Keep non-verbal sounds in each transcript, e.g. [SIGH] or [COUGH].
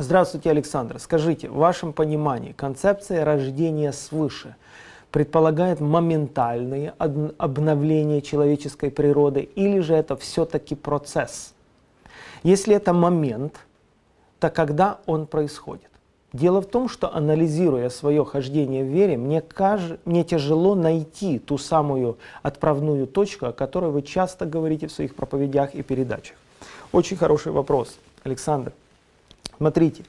Здравствуйте, Александр. Скажите, в вашем понимании концепция рождения свыше предполагает моментальное об- обновление человеческой природы или же это все-таки процесс? Если это момент, то когда он происходит? Дело в том, что анализируя свое хождение в вере, мне, каж... мне тяжело найти ту самую отправную точку, о которой вы часто говорите в своих проповедях и передачах. Очень хороший вопрос, Александр. Смотрите,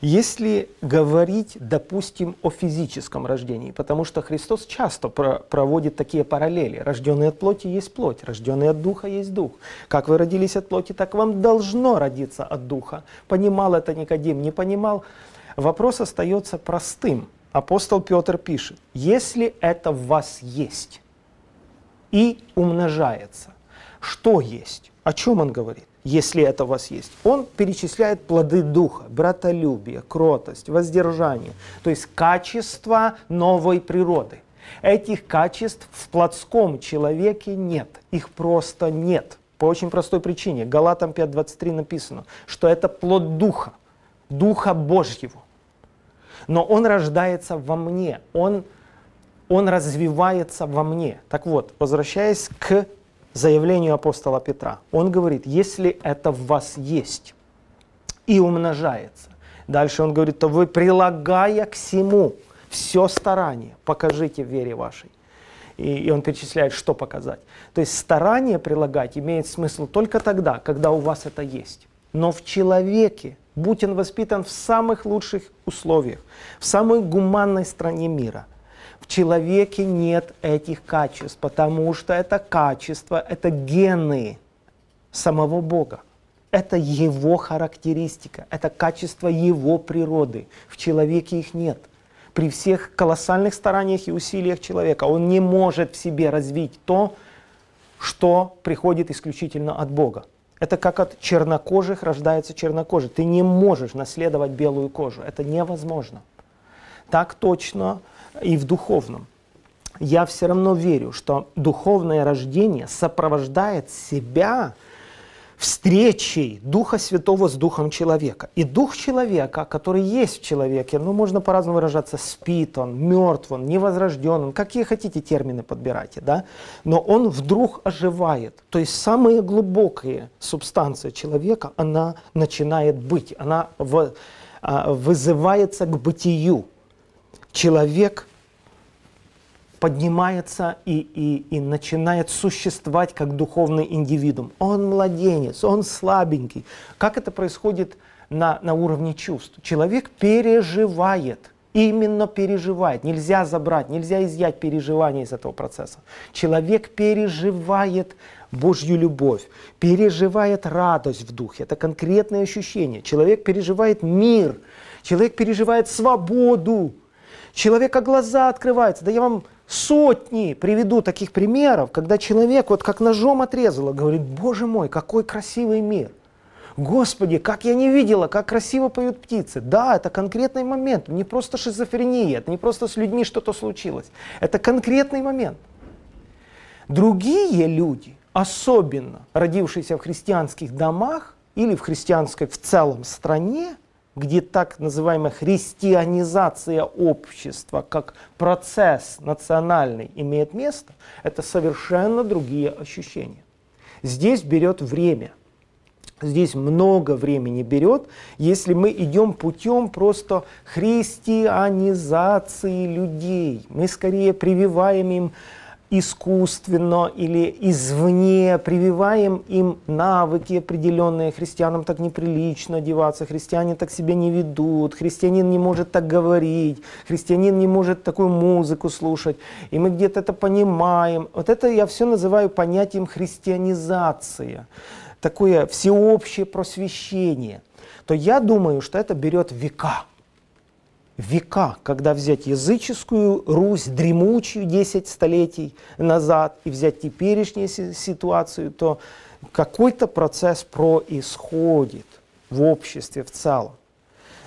если говорить, допустим, о физическом рождении, потому что Христос часто про проводит такие параллели. Рожденный от плоти есть плоть, рожденный от духа есть дух. Как вы родились от плоти, так вам должно родиться от духа. Понимал это Никодим, не понимал, Вопрос остается простым. Апостол Петр пишет, если это в вас есть и умножается, что есть? О чем он говорит? Если это у вас есть. Он перечисляет плоды духа, братолюбие, кротость, воздержание, то есть качество новой природы. Этих качеств в плотском человеке нет, их просто нет. По очень простой причине. Галатам 5.23 написано, что это плод духа, духа Божьего но он рождается во мне, он, он развивается во мне. Так вот, возвращаясь к заявлению апостола Петра, он говорит, если это в вас есть и умножается, дальше он говорит, то вы, прилагая к всему все старание, покажите вере вашей. И, и он перечисляет, что показать. То есть старание прилагать имеет смысл только тогда, когда у вас это есть. Но в человеке будь он воспитан в самых лучших условиях, в самой гуманной стране мира. В человеке нет этих качеств, потому что это качества, это гены самого Бога. Это его характеристика, это качество его природы. В человеке их нет. При всех колоссальных стараниях и усилиях человека он не может в себе развить то, что приходит исключительно от Бога. Это как от чернокожих рождается чернокожий. Ты не можешь наследовать белую кожу. Это невозможно. Так точно и в духовном. Я все равно верю, что духовное рождение сопровождает себя встречей Духа Святого с Духом человека. И Дух человека, который есть в человеке, ну, можно по-разному выражаться, спит он, мертв он, невозрожден он, какие хотите термины подбирайте, да? Но он вдруг оживает. То есть самые глубокие субстанции человека, она начинает быть, она в, а, вызывается к бытию. Человек поднимается и, и, и начинает существовать как духовный индивидуум. Он младенец, он слабенький. Как это происходит на, на уровне чувств? Человек переживает, именно переживает. Нельзя забрать, нельзя изъять переживания из этого процесса. Человек переживает Божью любовь, переживает радость в духе. Это конкретное ощущение. Человек переживает мир, человек переживает свободу. Человека глаза открываются. Да я вам Сотни приведу таких примеров, когда человек вот как ножом отрезало, говорит, боже мой, какой красивый мир. Господи, как я не видела, как красиво поют птицы. Да, это конкретный момент, не просто шизофрения, это не просто с людьми что-то случилось. Это конкретный момент. Другие люди, особенно родившиеся в христианских домах или в христианской в целом стране, где так называемая христианизация общества как процесс национальный имеет место, это совершенно другие ощущения. Здесь берет время. Здесь много времени берет, если мы идем путем просто христианизации людей. Мы скорее прививаем им искусственно или извне прививаем им навыки определенные. Христианам так неприлично одеваться, христиане так себя не ведут, христианин не может так говорить, христианин не может такую музыку слушать. И мы где-то это понимаем. Вот это я все называю понятием христианизация, такое всеобщее просвещение. То я думаю, что это берет века века, когда взять языческую Русь, дремучую 10 столетий назад, и взять теперешнюю ситуацию, то какой-то процесс происходит в обществе в целом.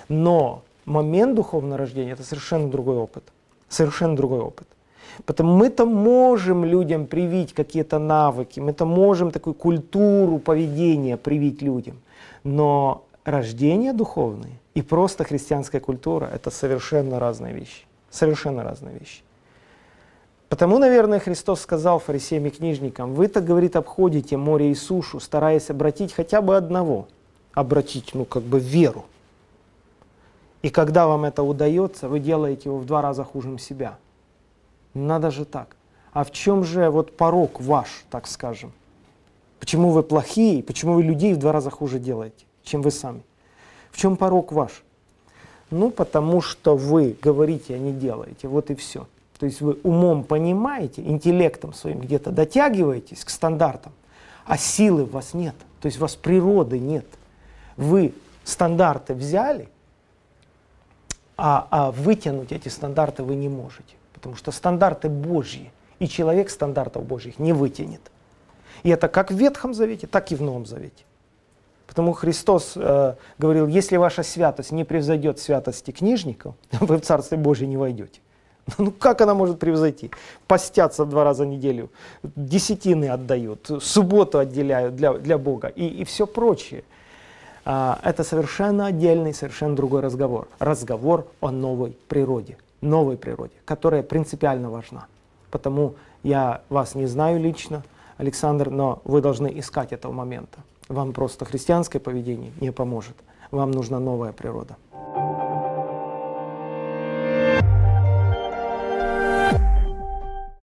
Но момент духовного рождения – это совершенно другой опыт. Совершенно другой опыт. Потому мы-то можем людям привить какие-то навыки, мы-то можем такую культуру поведения привить людям, но рождение духовное и просто христианская культура — это совершенно разные вещи. Совершенно разные вещи. Потому, наверное, Христос сказал фарисеям и книжникам, вы-то, говорит, обходите море и сушу, стараясь обратить хотя бы одного, обратить, ну, как бы веру. И когда вам это удается, вы делаете его в два раза хуже себя. Надо же так. А в чем же вот порог ваш, так скажем? Почему вы плохие, почему вы людей в два раза хуже делаете, чем вы сами? В чем порог ваш? Ну, потому что вы говорите, а не делаете. Вот и все. То есть вы умом понимаете, интеллектом своим где-то дотягиваетесь к стандартам, а силы у вас нет. То есть у вас природы нет. Вы стандарты взяли, а, а вытянуть эти стандарты вы не можете. Потому что стандарты Божьи, и человек стандартов Божьих не вытянет. И это как в Ветхом Завете, так и в Новом Завете. Потому Христос э, говорил, если ваша святость не превзойдет святости книжников, [LAUGHS] вы в Царствие Божье не войдете. [LAUGHS] Ну как она может превзойти? Постятся два раза в неделю, десятины отдают, субботу отделяют для, для Бога и, и все прочее. А, это совершенно отдельный, совершенно другой разговор. Разговор о новой природе, новой природе, которая принципиально важна. Потому я вас не знаю лично, Александр, но вы должны искать этого момента. Вам просто христианское поведение не поможет. Вам нужна новая природа.